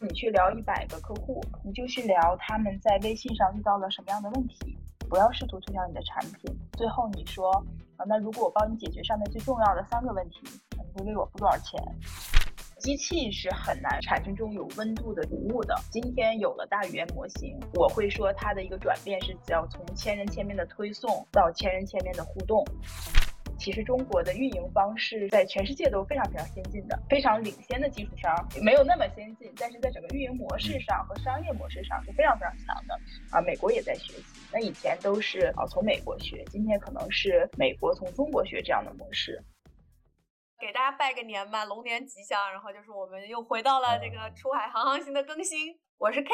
你去聊一百个客户，你就去聊他们在微信上遇到了什么样的问题，不要试图推销你的产品。最后你说，啊，那如果我帮你解决上面最重要的三个问题，你会为我付多少钱？机器是很难产生这种有温度的服务的。今天有了大语言模型，我会说它的一个转变是，只要从千人千面的推送到千人千面的互动。其实中国的运营方式在全世界都非常非常先进的，非常领先的基础上没有那么先进，但是在整个运营模式上和商业模式上是非常非常强的啊。美国也在学习，那以前都是啊从美国学，今天可能是美国从中国学这样的模式。给大家拜个年吧，龙年吉祥。然后就是我们又回到了这个出海航航行的更新，我是 K，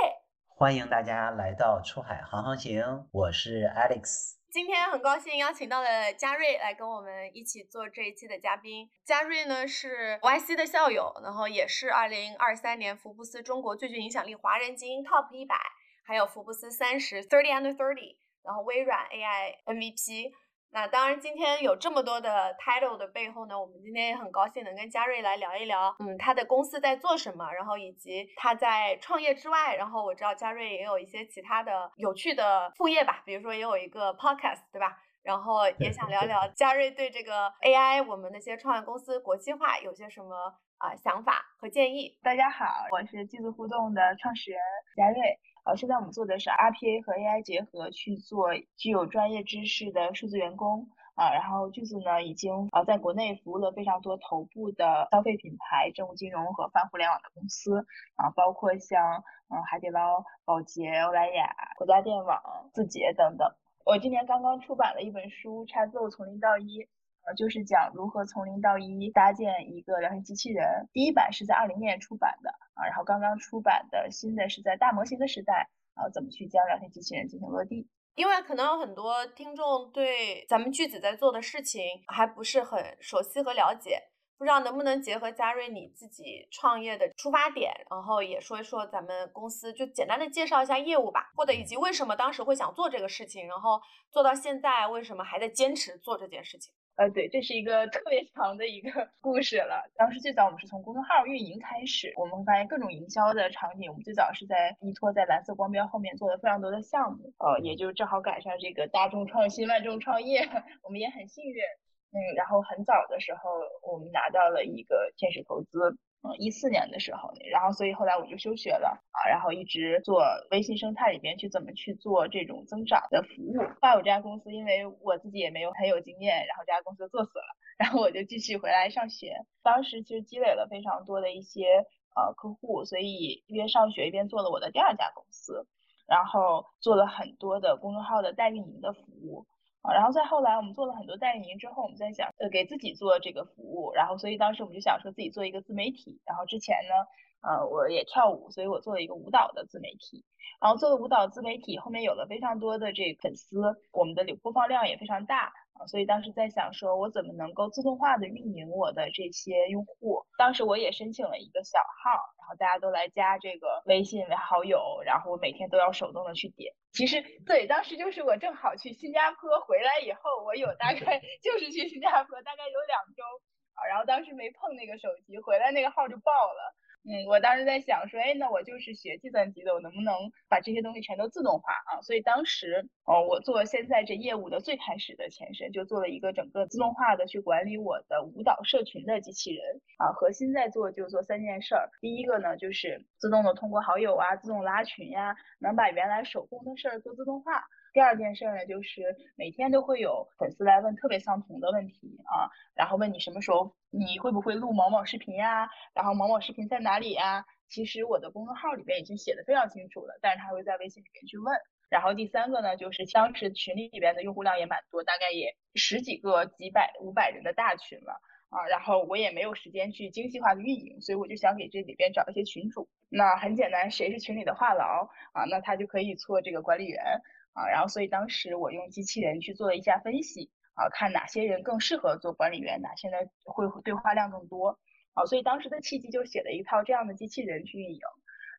欢迎大家来到出海航航行，我是 Alex。今天很高兴邀请到了嘉瑞来跟我们一起做这一期的嘉宾。嘉瑞呢是 YC 的校友，然后也是二零二三年福布斯中国最具影响力华人精英 TOP 一百，还有福布斯三十 Thirty Under Thirty，然后微软 AI MVP。那当然，今天有这么多的 title 的背后呢，我们今天也很高兴能跟嘉瑞来聊一聊，嗯，他的公司在做什么，然后以及他在创业之外，然后我知道嘉瑞也有一些其他的有趣的副业吧，比如说也有一个 podcast，对吧？然后也想聊聊嘉瑞对这个 AI 我们那些创业公司国际化有些什么啊想法和建议。大家好，我是技术互动的创始人嘉瑞。呃，现在我们做的是 RPA 和 AI 结合去做具有专业知识的数字员工啊。然后句子呢，已经啊在国内服务了非常多头部的消费品牌、政务金融和泛互联网的公司啊，包括像嗯海底捞、宝洁、欧莱雅、国家电网、字节等等。我今年刚刚出版了一本书《叉字从零到一》。呃，就是讲如何从零到一搭建一个聊天机器人。第一版是在二零年出版的啊，然后刚刚出版的新的是在大模型的时代啊，怎么去将聊天机器人进行落地？因为可能有很多听众对咱们句子在做的事情还不是很熟悉和了解，不知道能不能结合嘉瑞你自己创业的出发点，然后也说一说咱们公司，就简单的介绍一下业务吧，或者以及为什么当时会想做这个事情，然后做到现在为什么还在坚持做这件事情。呃，对，这是一个特别长的一个 故事了。当时最早我们是从公众号运营开始，我们会发现各种营销的场景。我们最早是在依托在蓝色光标后面做的非常多的项目，呃，也就正好赶上这个大众创新万众创业，我们也很幸运。嗯，然后很早的时候我们拿到了一个天使投资。嗯，一四年的时候，然后所以后来我就休学了啊，然后一直做微信生态里边去怎么去做这种增长的服务。后来我这家公司因为我自己也没有很有经验，然后这家公司做死了，然后我就继续回来上学。当时其实积累了非常多的一些呃客户，所以一边上学一边做了我的第二家公司，然后做了很多的公众号的代运营的服务。啊，然后再后来，我们做了很多代运营之后，我们在想，呃，给自己做这个服务，然后所以当时我们就想说自己做一个自媒体。然后之前呢，呃，我也跳舞，所以我做了一个舞蹈的自媒体。然后做了舞蹈自媒体，后面有了非常多的这个粉丝，我们的流播放量也非常大。所以当时在想，说我怎么能够自动化的运营我的这些用户？当时我也申请了一个小号，然后大家都来加这个微信为好友，然后我每天都要手动的去点。其实对，当时就是我正好去新加坡回来以后，我有 大概就是去新加坡大概有两周啊，然后当时没碰那个手机，回来那个号就爆了。嗯，我当时在想说，哎，那我就是学计算机的，我能不能把这些东西全都自动化啊？所以当时，哦，我做现在这业务的最开始的前身，就做了一个整个自动化的去管理我的舞蹈社群的机器人啊。核心在做就做三件事儿，第一个呢，就是自动的通过好友啊，自动拉群呀，能把原来手工的事儿做自动化。第二件事呢，就是每天都会有粉丝来问特别相同的问题啊，然后问你什么时候你会不会录某某视频呀，然后某某视频在哪里呀？其实我的公众号里边已经写的非常清楚了，但是他会在微信里面去问。然后第三个呢，就是当时群里里边的用户量也蛮多，大概也十几个、几百、五百人的大群了啊。然后我也没有时间去精细化的运营，所以我就想给这里边找一些群主。那很简单，谁是群里的话痨啊？那他就可以做这个管理员。然后所以当时我用机器人去做了一下分析，啊，看哪些人更适合做管理员，哪些人会对话量更多，啊，所以当时的契机就写了一套这样的机器人去运营，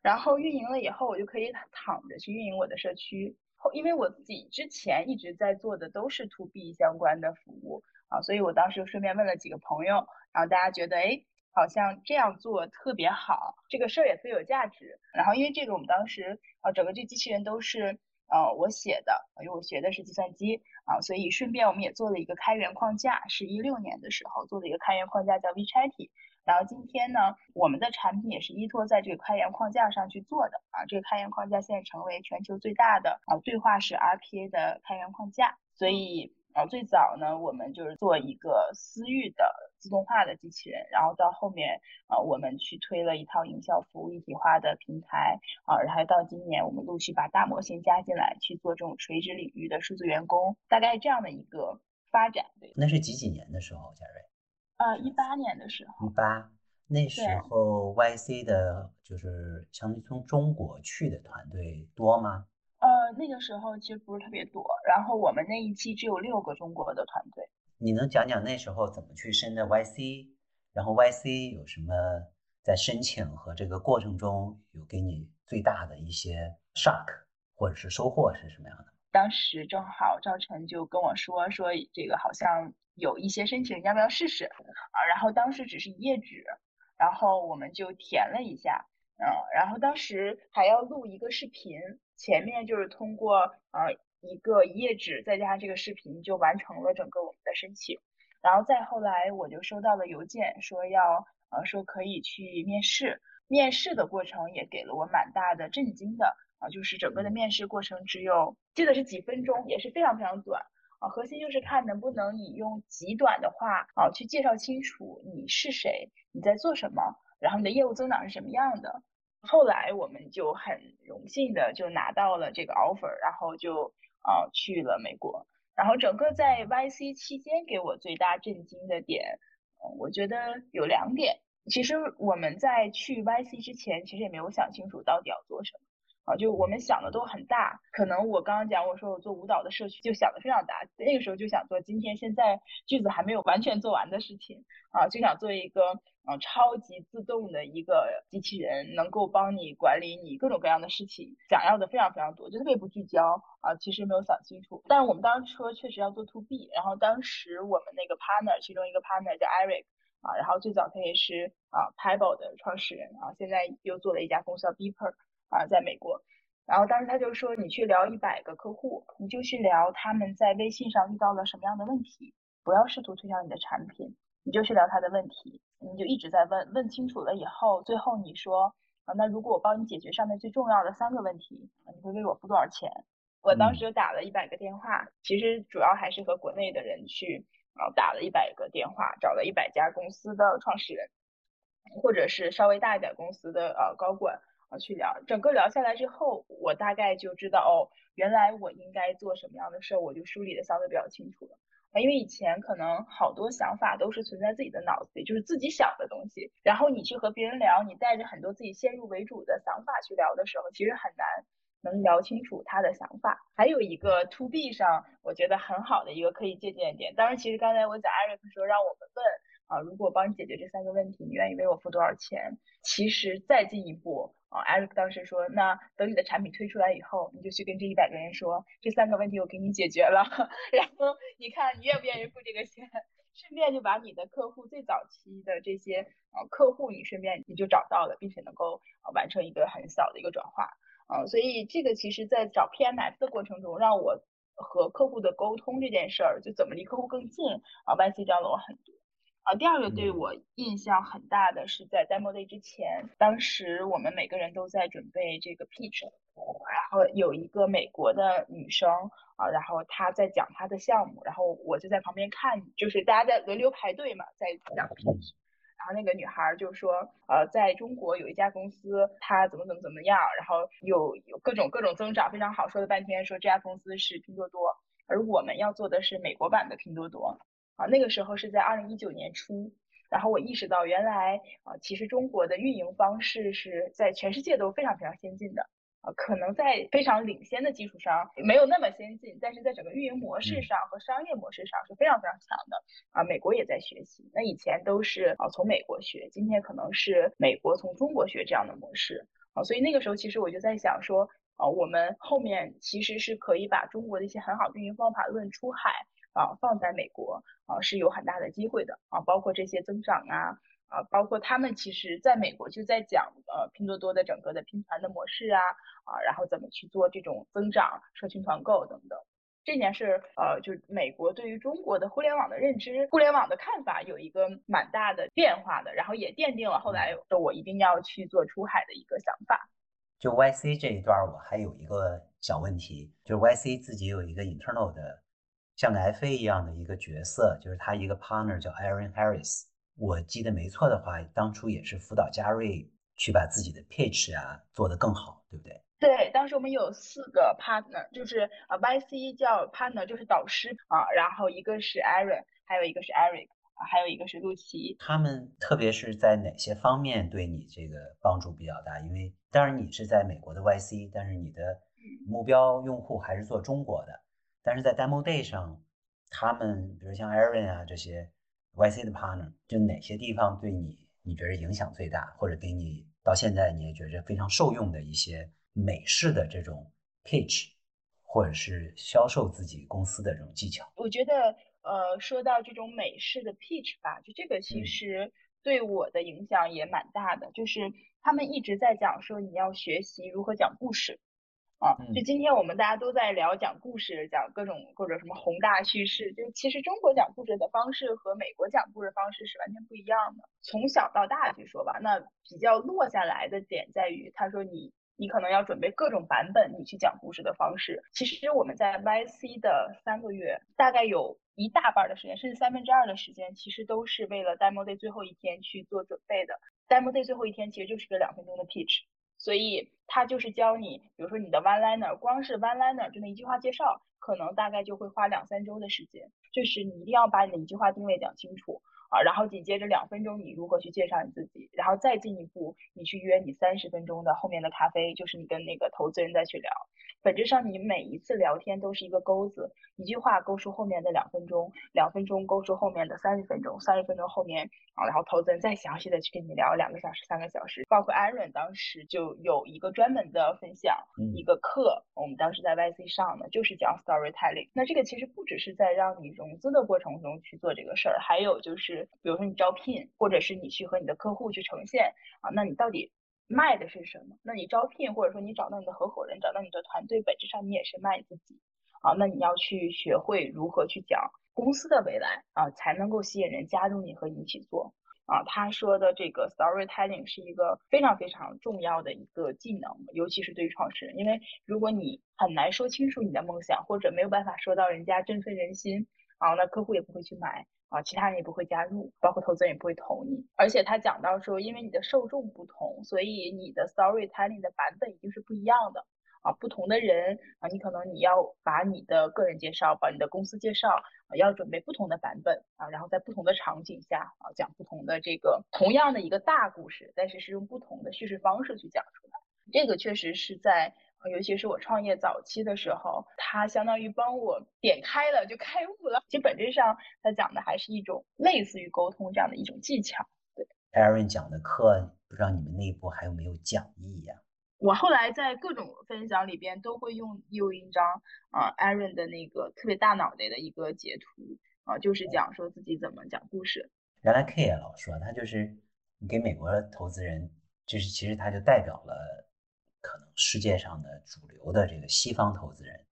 然后运营了以后，我就可以躺着去运营我的社区，后因为我自己之前一直在做的都是 to B 相关的服务，啊，所以我当时顺便问了几个朋友，然后大家觉得，哎。好像这样做特别好，这个事儿也特别有价值。然后因为这个，我们当时啊，整个这机器人都是呃我写的，因为我学的是计算机啊，所以顺便我们也做了一个开源框架，是一六年的时候做的一个开源框架叫 WeChaty，。然后今天呢，我们的产品也是依托在这个开源框架上去做的啊。这个开源框架现在成为全球最大的啊对话式 RPA 的开源框架。所以啊，最早呢，我们就是做一个私域的自动化的机器人，然后到后面啊，我们去推了一套营销服务一体化的平台啊，然后到今年我们陆续把大模型加进来去做这种垂直领域的数字员工，大概这样的一个发展。对，那是几几年的时候，嘉瑞？呃，一八年的时候，一八那时候 YC 的就是相当于从中国去的团队多吗？呃，那个时候其实不是特别多，然后我们那一期只有六个中国的团队。你能讲讲那时候怎么去申的 YC？然后 YC 有什么在申请和这个过程中有给你最大的一些 shock 或者是收获是什么样的？当时正好赵晨就跟我说说这个好像。有一些申请，要不要试试啊？然后当时只是一页纸，然后我们就填了一下，嗯，然后当时还要录一个视频，前面就是通过呃一个一页纸再加上这个视频就完成了整个我们的申请，然后再后来我就收到了邮件说要呃说可以去面试，面试的过程也给了我蛮大的震惊的啊，就是整个的面试过程只有记得是几分钟，也是非常非常短。啊，核心就是看能不能你用极短的话啊去介绍清楚你是谁，你在做什么，然后你的业务增长是什么样的。后来我们就很荣幸的就拿到了这个 offer，然后就呃去了美国。然后整个在 YC 期间给我最大震惊的点，嗯，我觉得有两点。其实我们在去 YC 之前，其实也没有想清楚到底要做什么。啊，就我们想的都很大，可能我刚刚讲我说我做舞蹈的社区就想的非常大，那个时候就想做今天现在句子还没有完全做完的事情啊，就想做一个嗯超级自动的一个机器人，能够帮你管理你各种各样的事情，想要的非常非常多，就特别不聚焦啊，其实没有想清楚。但是我们当时说确实要做 to B，然后当时我们那个 partner 其中一个 partner 叫 Eric 啊，然后最早他也是啊 Pebble 的创始人啊，现在又做了一家公司叫 Beeper。啊，在美国，然后当时他就说，你去聊一百个客户，你就去聊他们在微信上遇到了什么样的问题，不要试图推销你的产品，你就去聊他的问题，你就一直在问，问清楚了以后，最后你说，啊，那如果我帮你解决上面最重要的三个问题，你会为我付多少钱？我当时就打了一百个电话，其实主要还是和国内的人去，啊，打了一百个电话，找了一百家公司的创始人，或者是稍微大一点公司的呃高管。去聊，整个聊下来之后，我大概就知道哦，原来我应该做什么样的事儿，我就梳理的相对比较清楚了。因为以前可能好多想法都是存在自己的脑子里，就是自己想的东西，然后你去和别人聊，你带着很多自己先入为主的想法去聊的时候，其实很难能聊清楚他的想法。还有一个 to B 上，我觉得很好的一个可以借鉴点，当然，其实刚才我讲 Eric 说让我们问啊，如果帮你解决这三个问题，你愿意为我付多少钱？其实再进一步。啊，Eric 当时说，那等你的产品推出来以后，你就去跟这一百个人说，这三个问题我给你解决了，然后你看你愿不愿意付这个钱，顺便就把你的客户最早期的这些呃客户，你顺便你就找到了，并且能够呃完成一个很小的一个转化，啊，所以这个其实在找 PMF 的过程中，让我和客户的沟通这件事儿，就怎么离客户更近啊，YC 教了我很多。啊，第二个对我印象很大的是在 demo day 之前，当时我们每个人都在准备这个 pitch，然后有一个美国的女生啊，然后她在讲她的项目，然后我就在旁边看，就是大家在轮流排队嘛，在讲 pitch，然后那个女孩就说，呃，在中国有一家公司，它怎么怎么怎么样，然后有有各种各种增长非常好，说了半天说这家公司是拼多多，而我们要做的是美国版的拼多多。啊，那个时候是在二零一九年初，然后我意识到，原来啊，其实中国的运营方式是在全世界都非常非常先进的啊，可能在非常领先的基础上没有那么先进，但是在整个运营模式上和商业模式上是非常非常强的啊。美国也在学习，那以前都是啊从美国学，今天可能是美国从中国学这样的模式啊，所以那个时候其实我就在想说啊，我们后面其实是可以把中国的一些很好的运营方法论出海。啊，放在美国啊是有很大的机会的啊，包括这些增长啊啊，包括他们其实在美国就在讲呃拼多多的整个的拼团的模式啊啊，然后怎么去做这种增长、社群团购等等。这件事呃，就美国对于中国的互联网的认知、互联网的看法有一个蛮大的变化的，然后也奠定了后来说我一定要去做出海的一个想法。就 YC 这一段，我还有一个小问题，就是 YC 自己有一个 internal 的，像个 FA 一样的一个角色，就是他一个 partner 叫 Aaron Harris。我记得没错的话，当初也是辅导嘉瑞去把自己的 pitch 啊做得更好，对不对？对，当时我们有四个 partner，就是呃 YC 叫 partner 就是导师啊，然后一个是 Aaron，还有一个是 Eric。还有一个是陆琪，他们特别是在哪些方面对你这个帮助比较大？因为当然你是在美国的 YC，但是你的目标用户还是做中国的。但是在 Demo Day 上，他们比如像 Aaron 啊这些 YC 的 partner，就哪些地方对你你觉得影响最大，或者给你到现在你也觉着非常受用的一些美式的这种 pitch，或者是销售自己公司的这种技巧？我觉得。呃，说到这种美式的 pitch 吧，就这个其实对我的影响也蛮大的。就是他们一直在讲说你要学习如何讲故事，啊，就今天我们大家都在聊讲故事，讲各种或者什么宏大叙事。就其实中国讲故事的方式和美国讲故事方式是完全不一样的。从小到大去说吧，那比较落下来的点在于，他说你。你可能要准备各种版本，你去讲故事的方式。其实我们在 YC 的三个月，大概有一大半的时间，甚至三分之二的时间，其实都是为了 Demo Day 最后一天去做准备的。Demo Day 最后一天其实就是个两分钟的 pitch，所以他就是教你，比如说你的 one liner，光是 one liner 就那一句话介绍，可能大概就会花两三周的时间。就是你一定要把你的一句话定位讲清楚。啊，然后紧接着两分钟，你如何去介绍你自己？然后再进一步，你去约你三十分钟的后面的咖啡，就是你跟那个投资人再去聊。本质上，你每一次聊天都是一个钩子，一句话勾出后面的两分钟，两分钟勾出后面的三十分钟，三十分钟后面啊，然后投资人再详细的去跟你聊两个小时、三个小时。包括 Aaron 当时就有一个专门的分享，一个课，我们当时在 YC 上的就是讲 storytelling。那这个其实不只是在让你融资的过程中去做这个事儿，还有就是比如说你招聘，或者是你去和你的客户去呈现啊，那你到底。卖的是什么？那你招聘或者说你找到你的合伙人，找到你的团队，本质上你也是卖自己啊。那你要去学会如何去讲公司的未来啊，才能够吸引人加入你和你一起做啊。他说的这个 storytelling 是一个非常非常重要的一个技能，尤其是对于创始人，因为如果你很难说清楚你的梦想，或者没有办法说到人家振奋人心啊，那客户也不会去买。啊，其他人也不会加入，包括投资人也不会投你。而且他讲到说，因为你的受众不同，所以你的 storytelling 的版本一定是不一样的。啊，不同的人啊，你可能你要把你的个人介绍，把你的公司介绍，啊，要准备不同的版本啊，然后在不同的场景下啊，讲不同的这个同样的一个大故事，但是是用不同的叙事方式去讲出来。这个确实是在。尤其是我创业早期的时候，他相当于帮我点开了，就开悟了。其实本质上，他讲的还是一种类似于沟通这样的一种技巧。对，Aaron 讲的课，不知道你们内部还有没有讲义呀？我后来在各种分享里边都会用用一张啊，Aaron 的那个特别大脑袋的一个截图啊，就是讲说自己怎么讲故事。原来 K 也老说，他就是给美国投资人，就是其实他就代表了。可能世界上的主流的这个西方投资人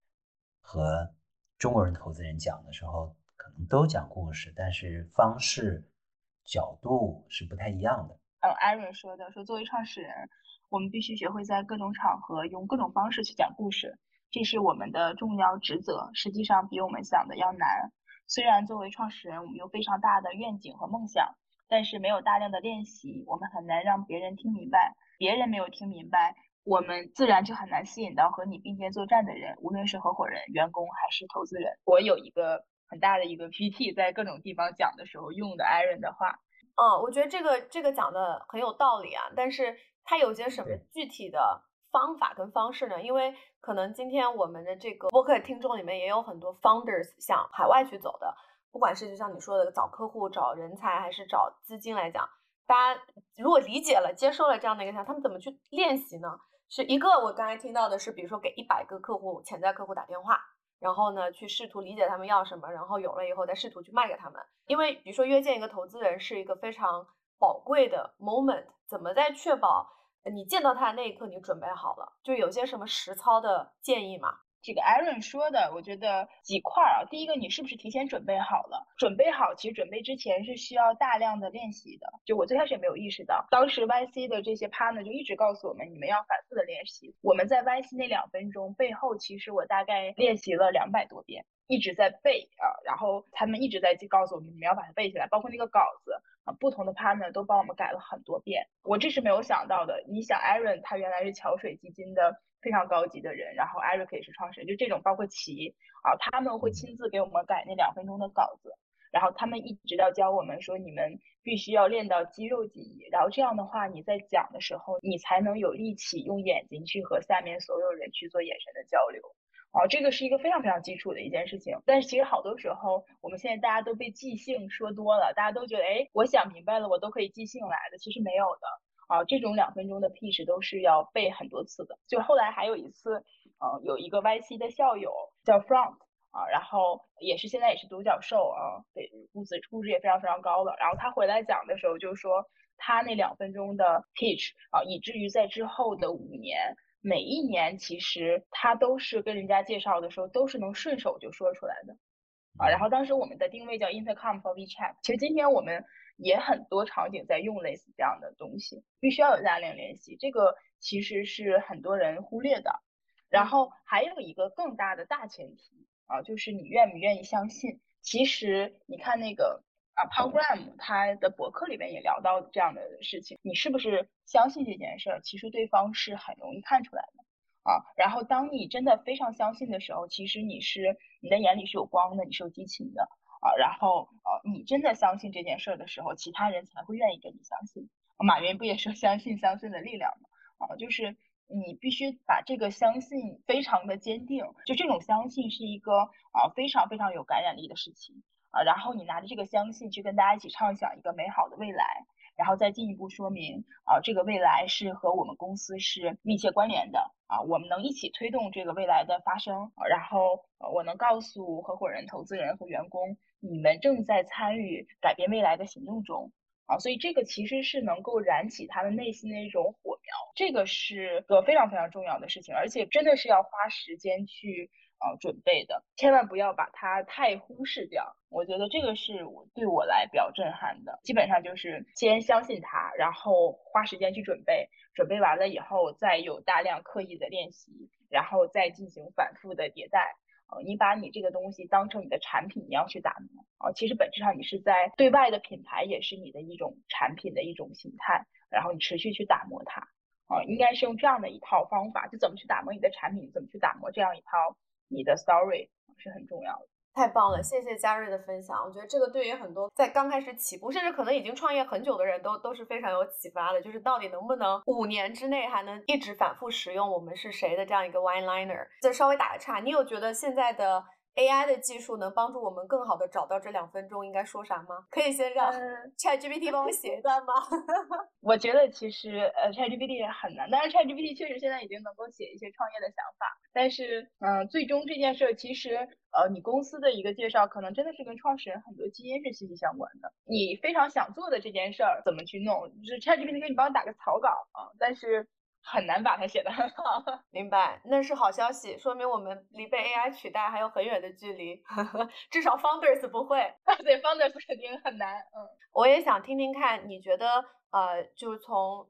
和中国人投资人讲的时候，可能都讲故事，但是方式角度是不太一样的。嗯，Aaron 说的说，作为创始人，我们必须学会在各种场合用各种方式去讲故事，这是我们的重要职责。实际上比我们想的要难。虽然作为创始人，我们有非常大的愿景和梦想，但是没有大量的练习，我们很难让别人听明白。别人没有听明白。我们自然就很难吸引到和你并肩作战的人，无论是合伙人、员工还是投资人。我有一个很大的一个 PPT，在各种地方讲的时候用的 Aaron 的话。嗯，我觉得这个这个讲的很有道理啊，但是它有些什么具体的方法跟方式呢？因为可能今天我们的这个播客听众里面也有很多 founders 向海外去走的，不管是就像你说的找客户、找人才，还是找资金来讲，大家如果理解了、接受了这样的一个想，他们怎么去练习呢？是一个，我刚才听到的是，比如说给一百个客户、潜在客户打电话，然后呢，去试图理解他们要什么，然后有了以后再试图去卖给他们。因为比如说约见一个投资人是一个非常宝贵的 moment，怎么在确保你见到他的那一刻你准备好了？就有些什么实操的建议吗？这个 Aaron 说的，我觉得几块儿啊。第一个，你是不是提前准备好了？准备好，其实准备之前是需要大量的练习的。就我最开始也没有意识到，当时 YC 的这些 partner 就一直告诉我们，你们要反复的练习。我们在 YC 那两分钟背后，其实我大概练习了两百多遍，一直在背啊。然后他们一直在告诉我们，你们要把它背起来，包括那个稿子啊，不同的 partner 都帮我们改了很多遍。我这是没有想到的。你想，Aaron 他原来是桥水基金的。非常高级的人，然后 Eric 也是创始人，就这种包括齐啊，他们会亲自给我们改那两分钟的稿子，然后他们一直到教我们说，你们必须要练到肌肉记忆，然后这样的话你在讲的时候，你才能有力气用眼睛去和下面所有人去做眼神的交流，啊，这个是一个非常非常基础的一件事情，但是其实好多时候我们现在大家都被即兴说多了，大家都觉得，哎，我想明白了，我都可以即兴来的，其实没有的。啊，这种两分钟的 pitch 都是要背很多次的。就后来还有一次，呃，有一个 YC 的校友叫 Front 啊，然后也是现在也是独角兽啊，对，估值估值也非常非常高了。然后他回来讲的时候就说，他那两分钟的 pitch 啊，以至于在之后的五年，每一年其实他都是跟人家介绍的时候都是能顺手就说出来的啊。然后当时我们的定位叫 Intercom for WeChat。其实今天我们。也很多场景在用类似这样的东西，必须要有大量联系，这个其实是很多人忽略的。然后还有一个更大的大前提啊，就是你愿不愿意相信。其实你看那个啊，Paul Graham 他的博客里面也聊到这样的事情，你是不是相信这件事儿？其实对方是很容易看出来的啊。然后当你真的非常相信的时候，其实你是你的眼里是有光的，你是有激情的。啊，然后呃，你真的相信这件事儿的时候，其他人才会愿意跟你相信。马云不也说相信相信的力量吗？啊，就是你必须把这个相信非常的坚定，就这种相信是一个啊非常非常有感染力的事情啊。然后你拿着这个相信去跟大家一起畅想一个美好的未来，然后再进一步说明啊这个未来是和我们公司是密切关联的啊，我们能一起推动这个未来的发生。然后我能告诉合伙人、投资人和员工。你们正在参与改变未来的行动中啊，所以这个其实是能够燃起他们内心的一种火苗，这个是个非常非常重要的事情，而且真的是要花时间去呃准备的，千万不要把它太忽视掉。我觉得这个是我对我来比较震撼的，基本上就是先相信他，然后花时间去准备，准备完了以后再有大量刻意的练习，然后再进行反复的迭代。呃你把你这个东西当成你的产品，一样去打磨啊。其实本质上你是在对外的品牌，也是你的一种产品的一种形态。然后你持续去打磨它啊，应该是用这样的一套方法，就怎么去打磨你的产品，怎么去打磨这样一套你的 story 是很重要的。太棒了，谢谢嘉瑞的分享。我觉得这个对于很多在刚开始起步，甚至可能已经创业很久的人都都是非常有启发的。就是到底能不能五年之内还能一直反复使用“我们是谁”的这样一个 one liner？再稍微打个岔，你有觉得现在的 AI 的技术能帮助我们更好的找到这两分钟应该说啥吗？可以先让 ChatGPT 帮我写一段吗？我觉得其实呃 ChatGPT 也很难，但是 ChatGPT 确实现在已经能够写一些创业的想法。但是嗯，最终这件事其实。呃，你公司的一个介绍，可能真的是跟创始人很多基因是息息相关的。你非常想做的这件事儿，怎么去弄？就是 ChatGPT 给你帮你打个草稿啊，但是很难把它写得很好。明白，那是好消息，说明我们离被 AI 取代还有很远的距离。至少 Founders 不会，对 Founders 肯定很难。嗯，我也想听听看，你觉得呃，就是从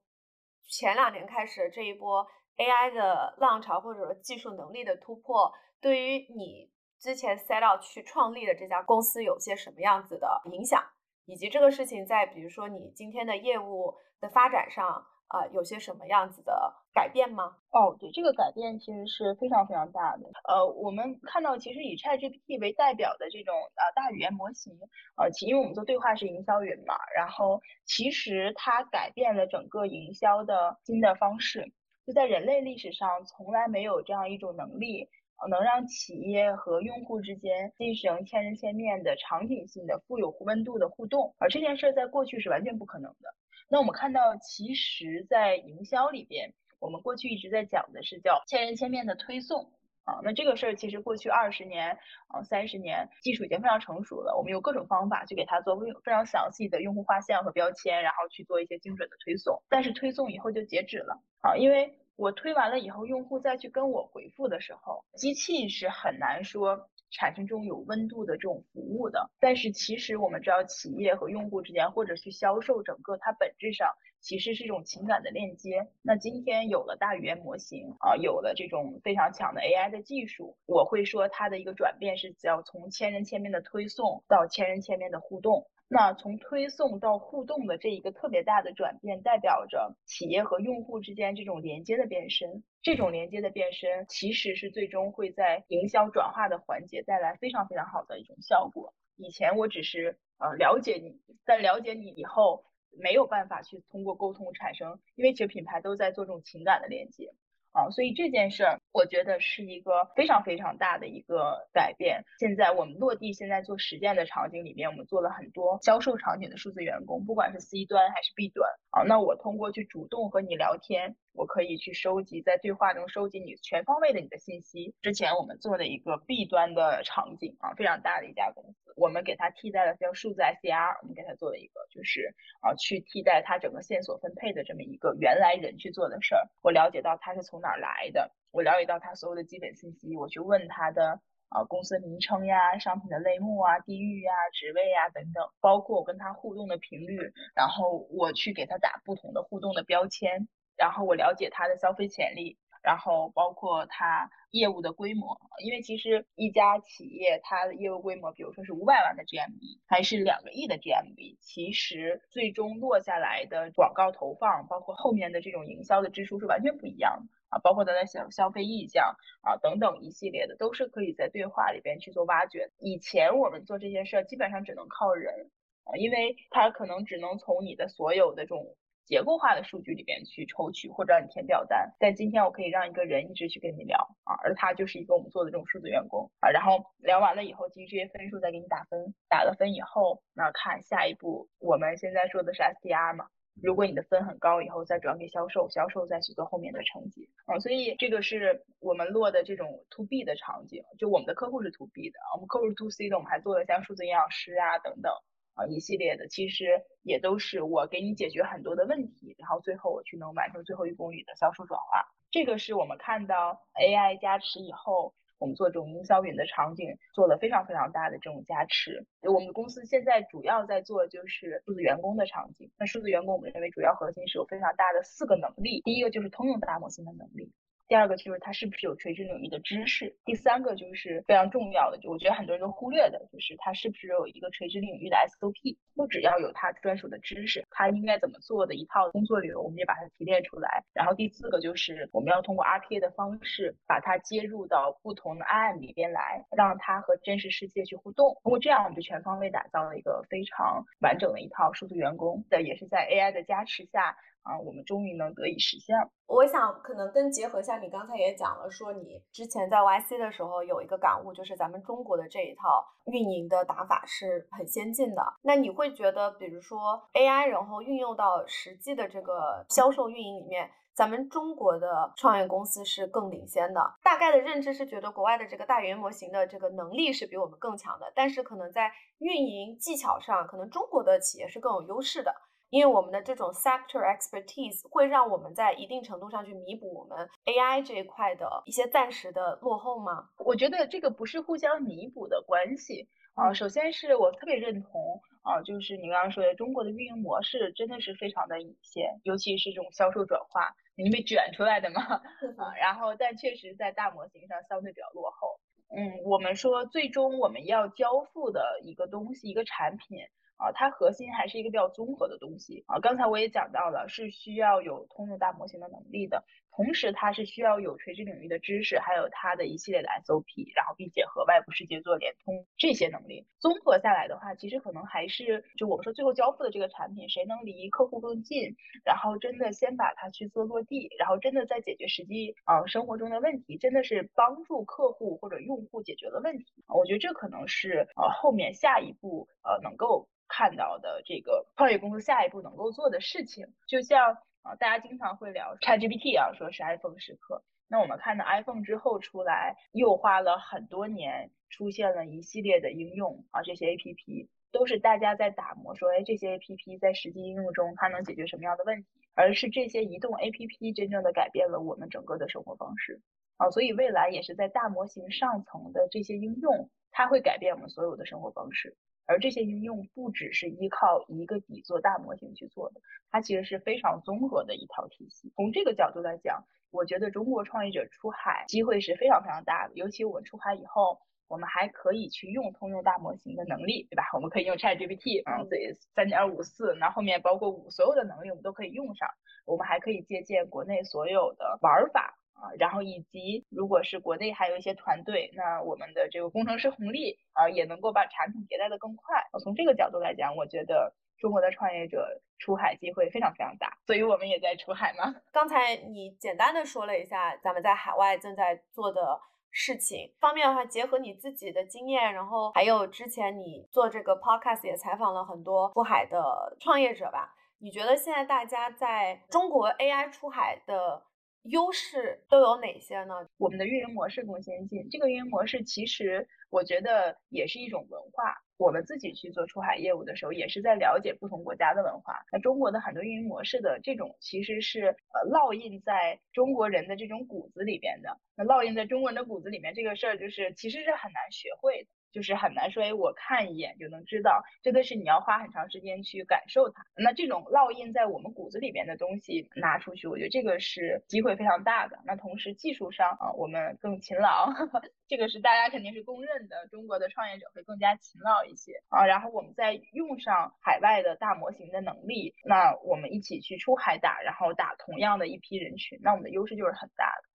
前两年开始这一波 AI 的浪潮，或者说技术能力的突破，对于你。之前 set out 去创立的这家公司有些什么样子的影响，以及这个事情在比如说你今天的业务的发展上啊，有些什么样子的改变吗？哦，对，这个改变其实是非常非常大的。呃，我们看到其实以 ChatGPT 为代表的这种呃大语言模型，呃，其因为我们做对话式营销云嘛，然后其实它改变了整个营销的新的方式，就在人类历史上从来没有这样一种能力。能让企业和用户之间进行千人千面的场景性的富有温度的互动，而这件事在过去是完全不可能的。那我们看到，其实，在营销里边，我们过去一直在讲的是叫千人千面的推送啊。那这个事儿其实过去二十年啊三十年技术已经非常成熟了，我们有各种方法去给它做非常详细的用户画像和标签，然后去做一些精准的推送。但是推送以后就截止了啊，因为我推完了以后，用户再去跟我回复的时候，机器是很难说。产生这种有温度的这种服务的，但是其实我们知道，企业和用户之间，或者去销售，整个它本质上其实是一种情感的链接。那今天有了大语言模型啊，有了这种非常强的 AI 的技术，我会说它的一个转变是要从千人千面的推送到千人千面的互动。那从推送到互动的这一个特别大的转变，代表着企业和用户之间这种连接的变深。这种连接的变深，其实是最终会在营销转化的环节带来非常非常好的一种效果。以前我只是呃了解你，在了解你以后，没有办法去通过沟通产生，因为其实品牌都在做这种情感的连接。啊，所以这件事儿，我觉得是一个非常非常大的一个改变。现在我们落地，现在做实践的场景里面，我们做了很多销售场景的数字员工，不管是 C 端还是 B 端。啊，那我通过去主动和你聊天。我可以去收集，在对话中收集你全方位的你的信息。之前我们做的一个 B 端的场景啊，非常大的一家公司，我们给它替代了叫数字 SDR，我们给它做了一个就是啊，去替代它整个线索分配的这么一个原来人去做的事儿。我了解到他是从哪来的，我了解到他所有的基本信息，我去问他的啊公司名称呀、商品的类目啊、地域呀、职位呀等等，包括我跟他互动的频率，然后我去给他打不同的互动的标签。然后我了解他的消费潜力，然后包括他业务的规模，因为其实一家企业它的业务规模，比如说是五百万的 GMV，还是两个亿的 GMV，其实最终落下来的广告投放，包括后面的这种营销的支出是完全不一样的啊，包括它的消消费意向啊等等一系列的，都是可以在对话里边去做挖掘。以前我们做这些事儿基本上只能靠人啊，因为它可能只能从你的所有的这种。结构化的数据里边去抽取或者让你填表单，但今天我可以让一个人一直去跟你聊啊，而他就是一个我们做的这种数字员工。啊，然后聊完了以后，基于这些分数再给你打分，打了分以后，那看下一步，我们现在说的是 SDR 嘛，如果你的分很高以后再转给销售，销售再去做后面的成绩啊，所以这个是我们落的这种 To B 的场景，就我们的客户是 To B 的，我们客户是 To C 的，我们还做了像数字营养师啊等等。啊，一系列的其实也都是我给你解决很多的问题，然后最后我去能完成最后一公里的销售转化。这个是我们看到 AI 加持以后，我们做这种营销云的场景做了非常非常大的这种加持。我们公司现在主要在做就是数字员工的场景。那数字员工我们认为主要核心是有非常大的四个能力，第一个就是通用大模型的能力。第二个就是它是不是有垂直领域的知识，第三个就是非常重要的，就我觉得很多人都忽略的，就是它是不是有一个垂直领域的 SOP。不只要有它专属的知识，它应该怎么做的一套工作流，我们也把它提炼出来。然后第四个就是我们要通过 RPA 的方式，把它接入到不同的 IM 里边来，让它和真实世界去互动。通过这样，我们就全方位打造了一个非常完整的一套数字员工。的也是在 AI 的加持下。啊，我们终于能得以实现了。我想可能跟结合下，你刚才也讲了，说你之前在 YC 的时候有一个感悟，就是咱们中国的这一套运营的打法是很先进的。那你会觉得，比如说 AI，然后运用到实际的这个销售运营里面，咱们中国的创业公司是更领先的？大概的认知是觉得国外的这个大语言模型的这个能力是比我们更强的，但是可能在运营技巧上，可能中国的企业是更有优势的。因为我们的这种 sector expertise 会让我们在一定程度上去弥补我们 AI 这一块的一些暂时的落后吗？我觉得这个不是互相弥补的关系啊。首先是我特别认同啊，就是你刚刚说的中国的运营模式真的是非常的领先，尤其是这种销售转化，你被卷出来的嘛啊。然后但确实在大模型上相对比较落后。嗯，我们说最终我们要交付的一个东西，一个产品。啊，它核心还是一个比较综合的东西啊。刚才我也讲到了，是需要有通用大模型的能力的，同时它是需要有垂直领域的知识，还有它的一系列的 SOP，然后并且和外部世界做联通这些能力。综合下来的话，其实可能还是就我们说最后交付的这个产品，谁能离客户更近，然后真的先把它去做落地，然后真的在解决实际啊生活中的问题，真的是帮助客户或者用户解决了问题。我觉得这可能是呃后面下一步呃能够。看到的这个创业公司下一步能够做的事情，就像啊，大家经常会聊 ChatGPT 啊，说是 iPhone 时刻。那我们看到 iPhone 之后出来，又花了很多年，出现了一系列的应用啊，这些 APP 都是大家在打磨，说哎，这些 APP 在实际应用中它能解决什么样的问题？而是这些移动 APP 真正的改变了我们整个的生活方式啊，所以未来也是在大模型上层的这些应用，它会改变我们所有的生活方式。而这些应用不只是依靠一个底座大模型去做的，它其实是非常综合的一套体系。从这个角度来讲。我觉得中国创业者出海机会是非常非常大的，尤其我们出海以后，我们还可以去用通用大模型的能力，对吧？我们可以用 ChatGPT，嗯，对，三点五四，那后面包括五，所有的能力我们都可以用上。我们还可以借鉴国内所有的玩法啊，然后以及如果是国内还有一些团队，那我们的这个工程师红利啊，也能够把产品迭代的更快。从这个角度来讲，我觉得。中国的创业者出海机会非常非常大，所以我们也在出海嘛。刚才你简单的说了一下咱们在海外正在做的事情方面的话，结合你自己的经验，然后还有之前你做这个 podcast 也采访了很多出海的创业者吧？你觉得现在大家在中国 AI 出海的优势都有哪些呢？我们的运营模式更先进，这个运营模式其实我觉得也是一种文化。我们自己去做出海业务的时候，也是在了解不同国家的文化。那中国的很多运营模式的这种，其实是呃烙印在中国人的这种骨子里边的。那烙印在中国人的骨子里面，这个事儿就是其实是很难学会的。就是很难说，哎，我看一眼就能知道，真的是你要花很长时间去感受它。那这种烙印在我们骨子里边的东西拿出去，我觉得这个是机会非常大的。那同时技术上啊，我们更勤劳，这个是大家肯定是公认的，中国的创业者会更加勤劳一些啊。然后我们再用上海外的大模型的能力，那我们一起去出海打，然后打同样的一批人群，那我们的优势就是很大的。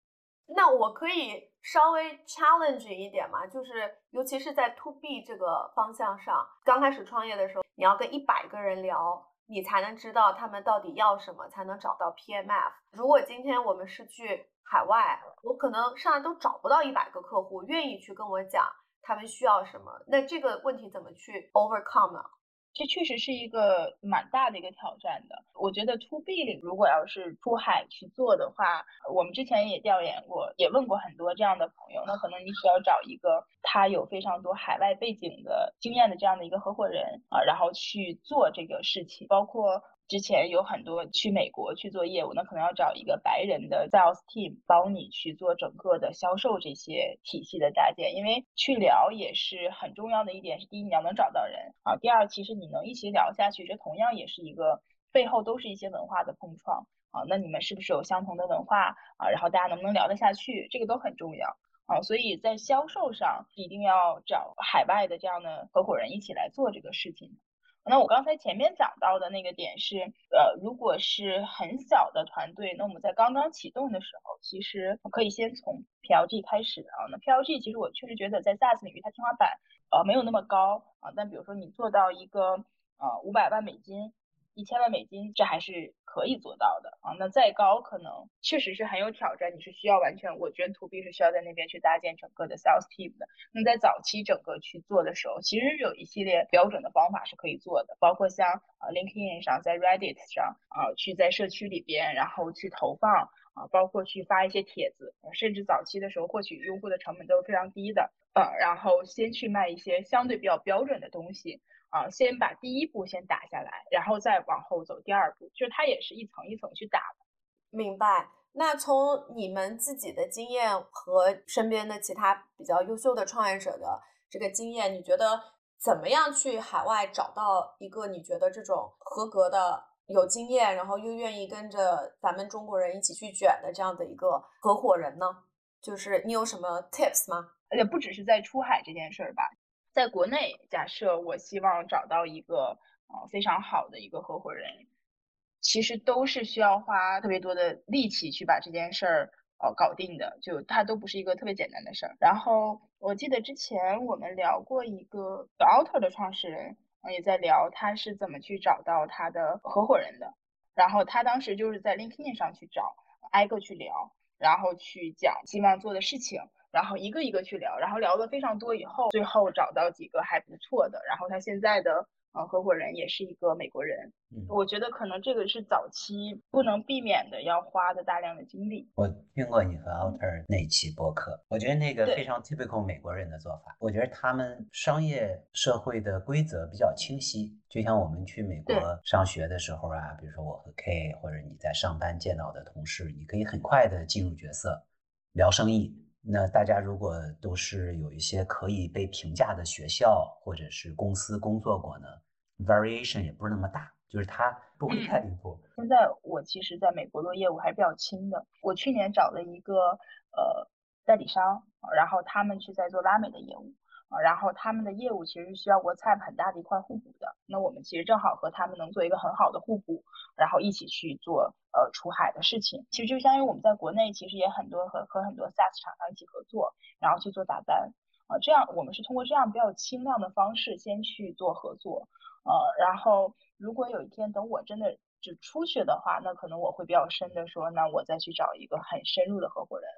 那我可以稍微 challenge 一点嘛，就是尤其是在 to B 这个方向上，刚开始创业的时候，你要跟一百个人聊，你才能知道他们到底要什么，才能找到 PMF。如果今天我们是去海外，我可能上来都找不到一百个客户愿意去跟我讲他们需要什么，那这个问题怎么去 overcome 呢？这确实是一个蛮大的一个挑战的。我觉得 to B 里如果要是出海去做的话，我们之前也调研过，也问过很多这样的朋友。那可能你需要找一个他有非常多海外背景的经验的这样的一个合伙人啊，然后去做这个事情，包括。之前有很多去美国去做业务，那可能要找一个白人的 sales team 帮你去做整个的销售这些体系的搭建，因为去聊也是很重要的一点。是第一，你要能找到人啊；第二，其实你能一起聊下去，这同样也是一个背后都是一些文化的碰撞啊。那你们是不是有相同的文化啊？然后大家能不能聊得下去，这个都很重要啊。所以在销售上一定要找海外的这样的合伙人一起来做这个事情。那我刚才前面讲到的那个点是，呃，如果是很小的团队，那我们在刚刚启动的时候，其实可以先从 PLG 开始啊。那 PLG 其实我确实觉得在 SaaS 领域它天花板呃没有那么高啊，但比如说你做到一个呃五百万美金。一千万美金，这还是可以做到的啊。那再高，可能确实是很有挑战。你是需要完全，我觉得 to B 是需要在那边去搭建整个的 sales team 的。那在早期整个去做的时候，其实有一系列标准的方法是可以做的，包括像啊 LinkedIn 上，在 Reddit 上啊，去在社区里边，然后去投放啊，包括去发一些帖子，甚至早期的时候获取用户的成本都是非常低的啊。然后先去卖一些相对比较标准的东西。啊，先把第一步先打下来，然后再往后走第二步，就是它也是一层一层去打的。明白。那从你们自己的经验和身边的其他比较优秀的创业者的这个经验，你觉得怎么样去海外找到一个你觉得这种合格的、有经验，然后又愿意跟着咱们中国人一起去卷的这样的一个合伙人呢？就是你有什么 tips 吗？而且不只是在出海这件事儿吧。在国内，假设我希望找到一个呃非常好的一个合伙人，其实都是需要花特别多的力气去把这件事儿呃搞定的，就它都不是一个特别简单的事儿。然后我记得之前我们聊过一个 Alter 的创始人，也在聊他是怎么去找到他的合伙人的。然后他当时就是在 LinkedIn 上去找，挨个去聊，然后去讲希望做的事情。然后一个一个去聊，然后聊了非常多以后，最后找到几个还不错的，然后他现在的呃，合伙人也是一个美国人。我觉得可能这个是早期不能避免的要花的大量的精力。我听过你和 Alter 那期播客，我觉得那个非常 typical 美国人的做法。我觉得他们商业社会的规则比较清晰，就像我们去美国上学的时候啊，比如说我和 K 或者你在上班见到的同事，你可以很快的进入角色，聊生意。那大家如果都是有一些可以被评价的学校或者是公司工作过呢，variation 也不是那么大，就是它不会太离谱。现在我其实在美国做业务还是比较轻的。我去年找了一个呃代理商，然后他们去在做拉美的业务。啊，然后他们的业务其实是需要 WhatsApp 很大的一块互补的，那我们其实正好和他们能做一个很好的互补，然后一起去做呃出海的事情。其实就相当于我们在国内其实也很多和和很多 SaaS 厂商一起合作，然后去做打单啊，这样我们是通过这样比较轻量的方式先去做合作，呃，然后如果有一天等我真的就出去的话，那可能我会比较深的说，那我再去找一个很深入的合伙人，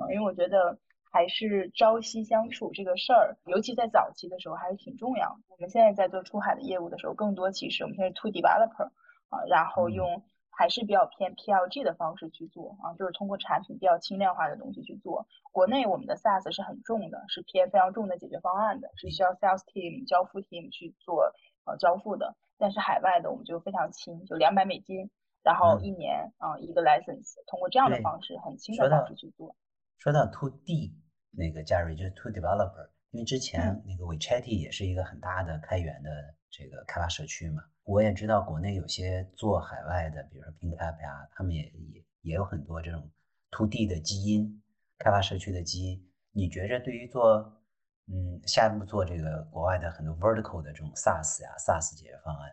嗯，因为我觉得。还是朝夕相处这个事儿，尤其在早期的时候还是挺重要。我们现在在做出海的业务的时候，更多其实我们现在是 to developer 啊，然后用还是比较偏 PLG 的方式去做啊，就是通过产品比较轻量化的东西去做。国内我们的 SaaS 是很重的，是偏非常重的解决方案的，是需要 sales team 交付 team 去做呃交付的。但是海外的我们就非常轻，就两百美金，然后一年啊一个 license，通过这样的方式很轻的方式去做。说到 to D。那个 Jerry 就是 To Developer，因为之前那个 WeChat 也是一个很大的开源的这个开发社区嘛。我也知道国内有些做海外的，比如说 PingApp 呀，他们也也也有很多这种 To D 的基因，开发社区的基因。你觉着对于做嗯下一步做这个国外的很多 Vertical 的这种 SaaS 呀 SaaS 解决方案，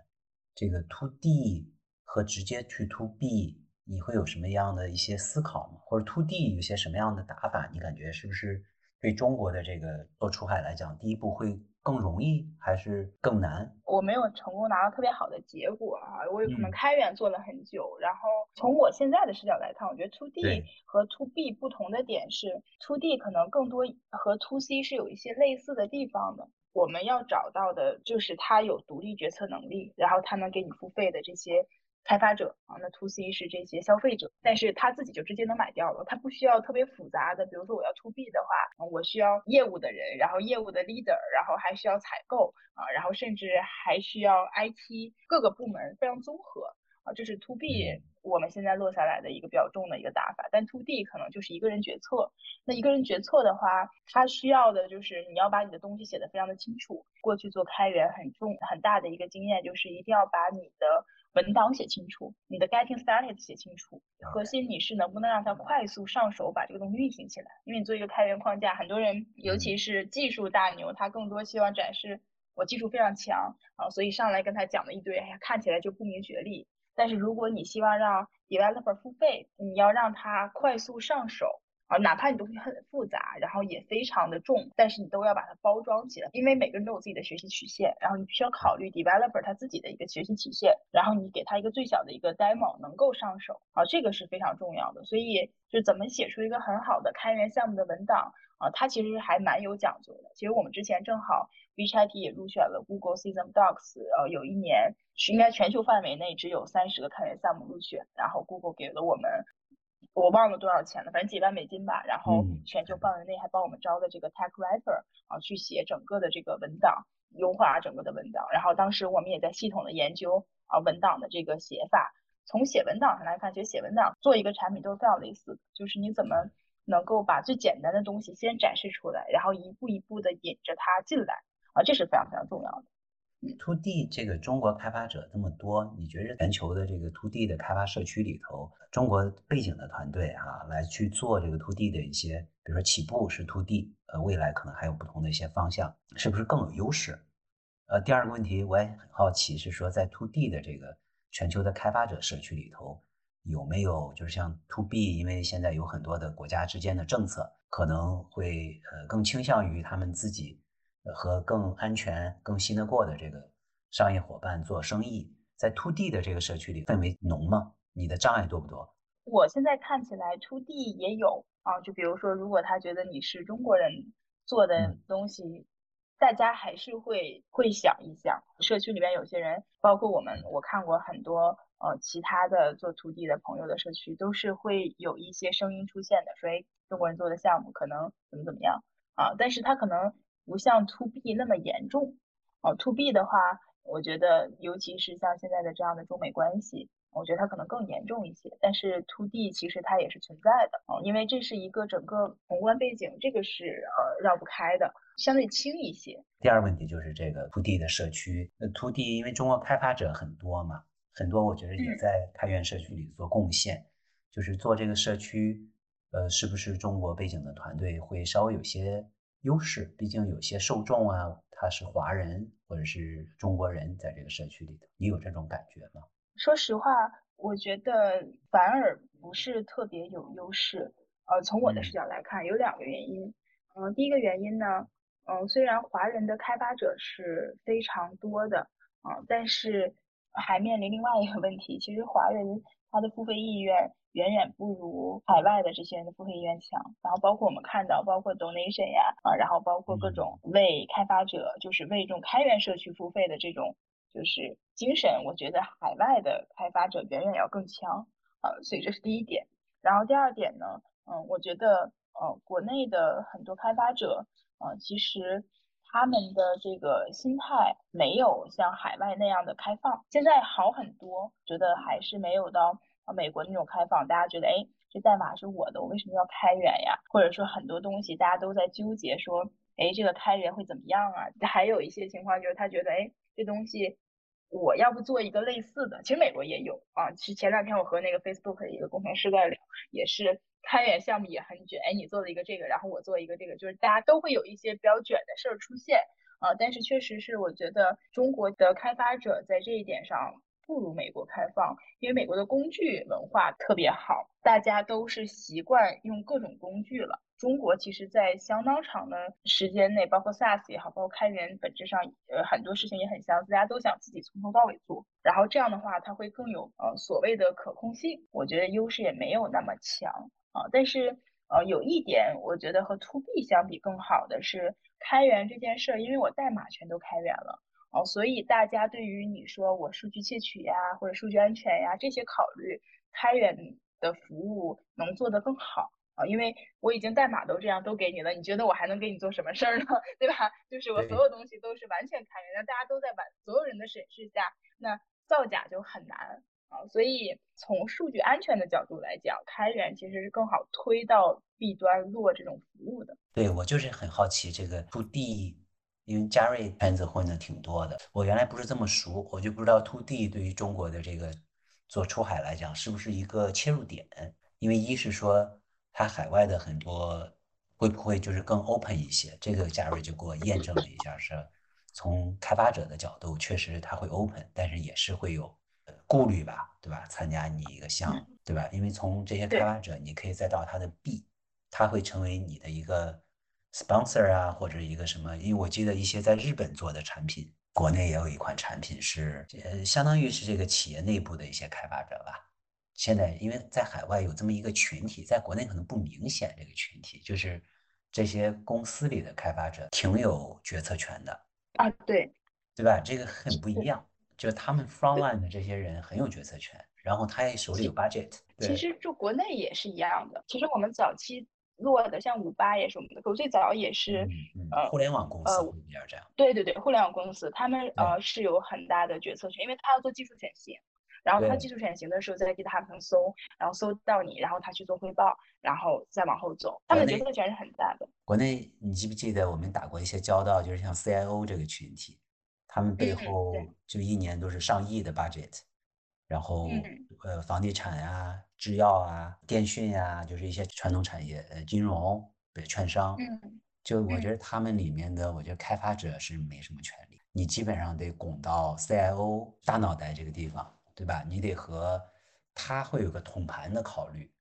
这个 To D 和直接去 To B，你会有什么样的一些思考吗？或者 To D 有些什么样的打法？你感觉是不是？对中国的这个做出海来讲，第一步会更容易还是更难？我没有成功拿到特别好的结果啊，我有可能开源做了很久。然后从我现在的视角来看，我觉得 To D 和 To B 不同的点是，To D 可能更多和 To C 是有一些类似的地方的。我们要找到的就是他有独立决策能力，然后他能给你付费的这些。开发者啊，那 to C 是这些消费者，但是他自己就直接能买掉了，他不需要特别复杂的，比如说我要 to B 的话，我需要业务的人，然后业务的 leader，然后还需要采购啊，然后甚至还需要 IT 各个部门非常综合啊，这是 to B 我们现在落下来的一个比较重的一个打法，但 to D 可能就是一个人决策，那一个人决策的话，他需要的就是你要把你的东西写得非常的清楚，过去做开源很重很大的一个经验就是一定要把你的。文档写清楚，你的 getting started 写清楚，核心你是能不能让它快速上手，把这个东西运行起来。因为你做一个开源框架，很多人尤其是技术大牛，他更多希望展示我技术非常强啊，所以上来跟他讲了一堆，哎呀，看起来就不明觉厉。但是如果你希望让 developer 付费，你要让他快速上手。啊，哪怕你东西很复杂，然后也非常的重，但是你都要把它包装起来，因为每个人都有自己的学习曲线，然后你必须要考虑 developer 他自己的一个学习曲线，然后你给他一个最小的一个 demo 能够上手，啊，这个是非常重要的。所以就怎么写出一个很好的开源项目的文档啊，它其实还蛮有讲究的。其实我们之前正好，VCHIT 也入选了 Google System Docs，呃，有一年是应该全球范围内只有三十个开源项目入选，然后 Google 给了我们。我忘了多少钱了，反正几万美金吧。然后全球范围内还帮我们招的这个 tech writer 啊，去写整个的这个文档，优化整个的文档。然后当时我们也在系统的研究啊文档的这个写法。从写文档上来看，其实写文档做一个产品都是非常类似的，就是你怎么能够把最简单的东西先展示出来，然后一步一步的引着它进来啊，这是非常非常重要的。To D 这个中国开发者这么多，你觉得全球的这个 To D 的开发社区里头，中国背景的团队哈来去做这个 To D 的一些，比如说起步是 To D，呃，未来可能还有不同的一些方向，是不是更有优势？呃，第二个问题我也很好奇，是说在 To D 的这个全球的开发者社区里头，有没有就是像 To B，因为现在有很多的国家之间的政策，可能会呃更倾向于他们自己。和更安全、更信得过的这个商业伙伴做生意，在 To D 的这个社区里氛围浓吗？你的障碍多不多？我现在看起来 To D 也有啊，就比如说，如果他觉得你是中国人做的东西大家还是会会想一想，社区里面有些人，包括我们，我看过很多呃其他的做土地的朋友的社区，都是会有一些声音出现的，说哎，中国人做的项目可能怎么怎么样啊，但是他可能不像 to B 那么严重，哦，to B 的话，我觉得尤其是像现在的这样的中美关系。我觉得它可能更严重一些，但是 to D 其实它也是存在的哦，因为这是一个整个宏观背景，这个是呃绕不开的，相对轻一些。第二个问题就是这个 to D 的社区，呃 to D 因为中国开发者很多嘛，很多我觉得也在开源社区里做贡献，就是做这个社区，呃，是不是中国背景的团队会稍微有些优势？毕竟有些受众啊，他是华人或者是中国人在这个社区里头，你有这种感觉吗？说实话，我觉得反而不是特别有优势。呃，从我的视角来看，有两个原因。嗯，第一个原因呢，嗯，虽然华人的开发者是非常多的，啊，但是还面临另外一个问题，其实华人他的付费意愿远远不如海外的这些人的付费意愿强。然后包括我们看到，包括 donation 呀，啊，然后包括各种为开发者，就是为这种开源社区付费的这种。就是精神，我觉得海外的开发者远远要更强，啊，所以这是第一点。然后第二点呢，嗯，我觉得，呃，国内的很多开发者，呃，其实他们的这个心态没有像海外那样的开放，现在好很多，觉得还是没有到美国那种开放。大家觉得，哎，这代码是我的，我为什么要开源呀？或者说很多东西大家都在纠结，说，哎，这个开源会怎么样啊？还有一些情况就是他觉得，哎。这东西我要不做一个类似的，其实美国也有啊。其实前两天我和那个 Facebook 的一个工程师在聊，也是开源项目也很卷。哎，你做了一个这个，然后我做一个这个，就是大家都会有一些比较卷的事儿出现啊。但是确实是我觉得中国的开发者在这一点上不如美国开放，因为美国的工具文化特别好，大家都是习惯用各种工具了。中国其实，在相当长的时间内，包括 SaaS 也好，包括开源，本质上，呃，很多事情也很相似，大家都想自己从头到尾做，然后这样的话，它会更有呃所谓的可控性，我觉得优势也没有那么强啊。但是，呃，有一点，我觉得和 To B 相比更好的是开源这件事儿，因为我代码全都开源了哦，所以大家对于你说我数据窃取呀，或者数据安全呀这些考虑，开源的服务能做得更好。啊，因为我已经代码都这样都给你了，你觉得我还能给你做什么事儿呢？对吧？就是我所有东西都是完全开源，那大家都在完所有人的审视下，那造假就很难啊。所以从数据安全的角度来讲，开源其实是更好推到 B 端做这种服务的。对我就是很好奇这个 To D，因为嘉瑞圈子混的挺多的，我原来不是这么熟，我就不知道 To D 对于中国的这个做出海来讲是不是一个切入点，因为一是说。它海外的很多会不会就是更 open 一些？这个嘉瑞就给我验证了一下，是从开发者的角度，确实他会 open，但是也是会有顾虑吧，对吧？参加你一个项目，对吧？因为从这些开发者，你可以再到他的 B，他会成为你的一个 sponsor 啊，或者一个什么？因为我记得一些在日本做的产品，国内也有一款产品是，呃，相当于是这个企业内部的一些开发者吧。现在，因为在海外有这么一个群体，在国内可能不明显。这个群体就是这些公司里的开发者，挺有决策权的啊，对，对吧？这个很不一样，就是他们 frontline 的这些人很有决策权，然后他也手里有 budget。其实就国内也是一样的。其实我们早期落的像五八也是我们的客户，最早也是呃互联网公司比较这样。对对对，互联网公司他们呃是有很大的决策权，因为他要做技术选型。然后他技术选型的时候，在 GitHub 上搜，然后搜到你，然后他去做汇报，然后再往后走。他们的决策权是很大的。国内，你记不记得我们打过一些交道？就是像 CIO 这个群体，他们背后就一年都是上亿的 budget，然后呃，房地产呀、制药啊、电讯呀，就是一些传统产业，呃，金融、对，券商，就我觉得他们里面的，我觉得开发者是没什么权利，你基本上得拱到 CIO 大脑袋这个地方。对吧？你得和他会有个统盘的考虑，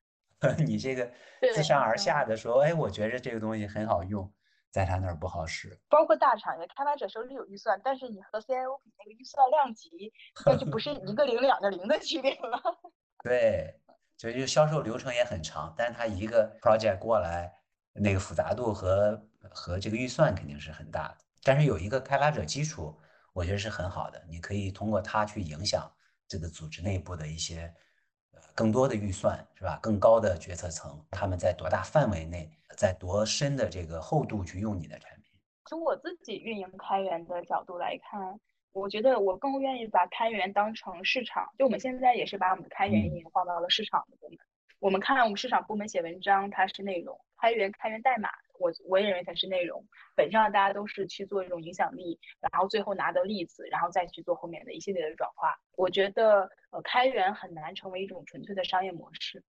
你这个自上而下的说，哎，我觉着这个东西很好用，在他那儿不好使。包括大厂的开发者手里有预算，但是你和 CIO 比那个预算量级，那就不是一个零两个零的区别了。对，所以就销售流程也很长，但是他一个 project 过来，那个复杂度和和这个预算肯定是很大的。但是有一个开发者基础，我觉得是很好的。你可以通过它去影响这个组织内部的一些呃更多的预算，是吧？更高的决策层，他们在多大范围内，在多深的这个厚度去用你的产品。从我自己运营开源的角度来看，我觉得我更愿意把开源当成市场。就我们现在也是把我们的开源运营放到了市场的部门。我们看我们市场部门写文章，它是内容；开源开源代码。我我也认为它是内容，本质上大家都是去做一种影响力，然后最后拿到例子，然后再去做后面的一系列的转化。我觉得呃开源很难成为一种纯粹的商业模式，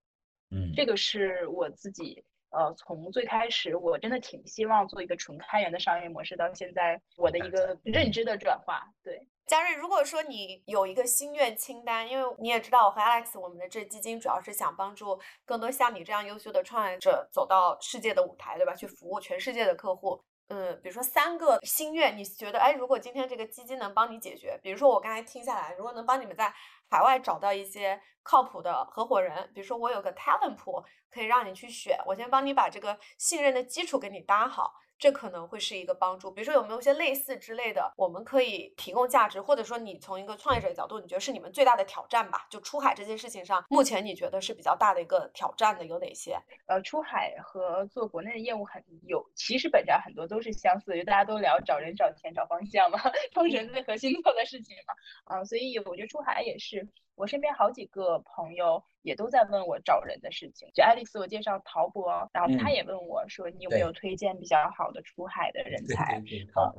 嗯，这个是我自己呃从最开始我真的挺希望做一个纯开源的商业模式，到现在我的一个认知的转化，对。嘉瑞，如果说你有一个心愿清单，因为你也知道我和 Alex，我们的这基金主要是想帮助更多像你这样优秀的创业者走到世界的舞台，对吧？去服务全世界的客户。嗯，比如说三个心愿，你觉得，哎，如果今天这个基金能帮你解决，比如说我刚才听下来，如果能帮你们在海外找到一些靠谱的合伙人，比如说我有个 talent pool 可以让你去选，我先帮你把这个信任的基础给你搭好。这可能会是一个帮助，比如说有没有一些类似之类的，我们可以提供价值，或者说你从一个创业者的角度，你觉得是你们最大的挑战吧？就出海这件事情上，目前你觉得是比较大的一个挑战的有哪些？呃，出海和做国内的业务很有，其实本质上很多都是相似，就大家都聊找人、找钱、找方向嘛，创始人最核心做的事情嘛。啊，所以我觉得出海也是。我身边好几个朋友也都在问我找人的事情，就爱丽丝我介绍陶博，然后他也问我说你有没有推荐比较好的出海的人 才？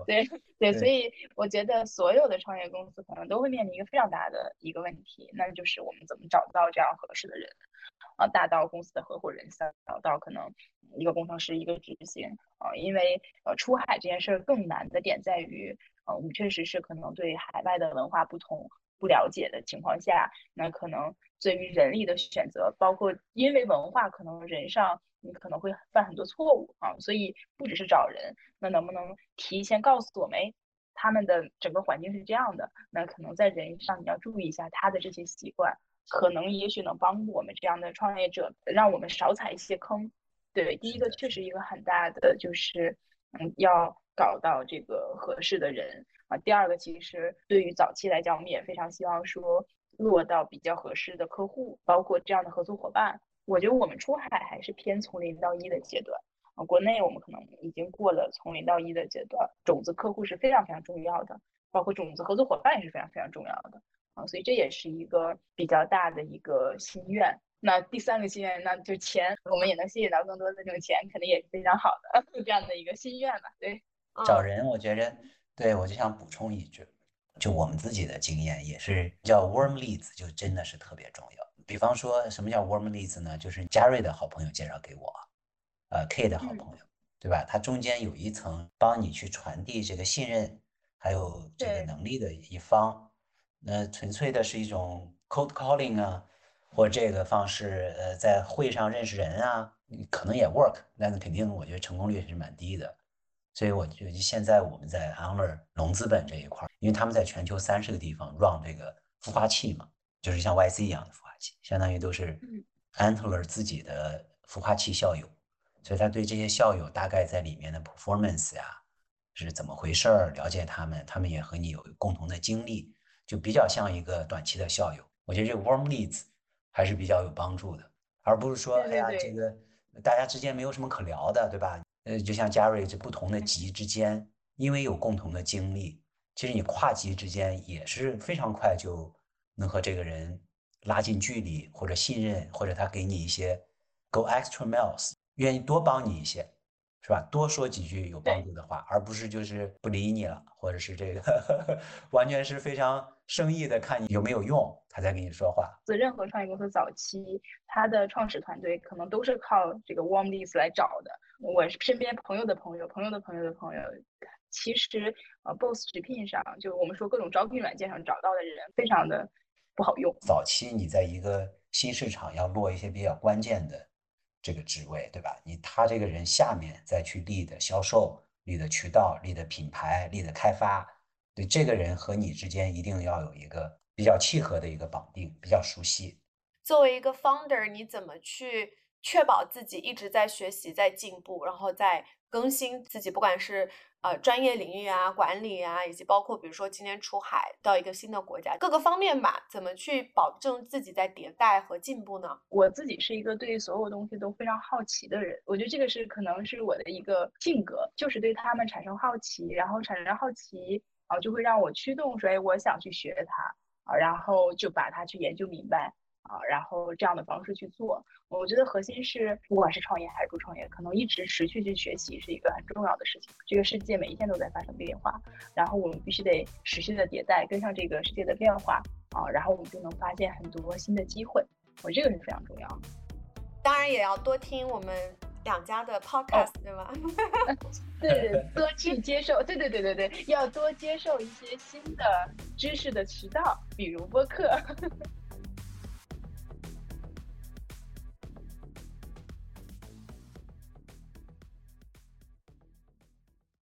对对，所以我觉得所有的创业公司可能都会面临一个非常大的一个问题，那就是我们怎么找到这样合适的人啊，大到公司的合伙人，小到可能一个工程师一个执行啊，因为呃出海这件事儿更难的点在于，呃我们确实是可能对海外的文化不同。不了解的情况下，那可能对于人力的选择，包括因为文化，可能人上你可能会犯很多错误啊，所以不只是找人，那能不能提前告诉我们，他们的整个环境是这样的，那可能在人上你要注意一下他的这些习惯，可能也许能帮助我们这样的创业者，让我们少踩一些坑。对，第一个确实一个很大的就是，嗯，要搞到这个合适的人。啊，第二个其实对于早期来讲，我们也非常希望说落到比较合适的客户，包括这样的合作伙伴。我觉得我们出海还是偏从零到一的阶段啊，国内我们可能已经过了从零到一的阶段。种子客户是非常非常重要的，包括种子合作伙伴也是非常非常重要的啊，所以这也是一个比较大的一个心愿。那第三个心愿，那就钱，我们也能吸引到更多的这种钱，肯定也是非常好的 这样的一个心愿吧。对，找人，我觉着。对，我就想补充一句，就我们自己的经验也是叫 warm leads，就真的是特别重要。比方说什么叫 warm leads 呢？就是嘉瑞的好朋友介绍给我，呃，K 的好朋友，对吧？他中间有一层帮你去传递这个信任，还有这个能力的一方，那纯粹的是一种 cold calling 啊，或这个方式，呃，在会上认识人啊，可能也 work，但是肯定我觉得成功率是蛮低的。所以我觉得现在我们在 Antler 融资本这一块，因为他们在全球三十个地方 run 这个孵化器嘛，就是像 YC 一样的孵化器，相当于都是 Antler 自己的孵化器校友，所以他对这些校友大概在里面的 performance 呀是怎么回事儿，了解他们，他们也和你有共同的经历，就比较像一个短期的校友。我觉得这个 warm leads 还是比较有帮助的，而不是说哎呀这个大家之间没有什么可聊的，对吧？呃，就像嘉瑞这不同的级之间，因为有共同的经历，其实你跨级之间也是非常快就能和这个人拉近距离，或者信任，或者他给你一些 go extra miles，愿意多帮你一些，是吧？多说几句有帮助的话，而不是就是不理你了，或者是这个 完全是非常生意的，看你有没有用，他才跟你说话。任何创业公司早期，他的创始团队可能都是靠这个 warm leads 来找的。我身边朋友的朋友、朋友的朋友的朋友，其实呃，Boss 直聘上，就我们说各种招聘软件上找到的人，非常的不好用。早期你在一个新市场要落一些比较关键的这个职位，对吧？你他这个人下面再去立的销售、立的渠道、立的品牌、立的开发，对这个人和你之间一定要有一个比较契合的一个绑定，比较熟悉。作为一个 founder，你怎么去？确保自己一直在学习、在进步，然后在更新自己，不管是呃专业领域啊、管理啊，以及包括比如说今天出海到一个新的国家，各个方面吧，怎么去保证自己在迭代和进步呢？我自己是一个对所有东西都非常好奇的人，我觉得这个是可能是我的一个性格，就是对他们产生好奇，然后产生好奇然啊，就会让我驱动说，哎，我想去学它啊，然后就把它去研究明白。啊，然后这样的方式去做，我觉得核心是，不管是创业还是不创业，可能一直持续去学习是一个很重要的事情。这个世界每一天都在发生变化，然后我们必须得持续的迭代，跟上这个世界的变化啊，然后我们就能发现很多新的机会。我这个是非常重要。当然也要多听我们两家的 podcast，对吧？对，多去接受，对对对对对，要多接受一些新的知识的渠道，比如播客。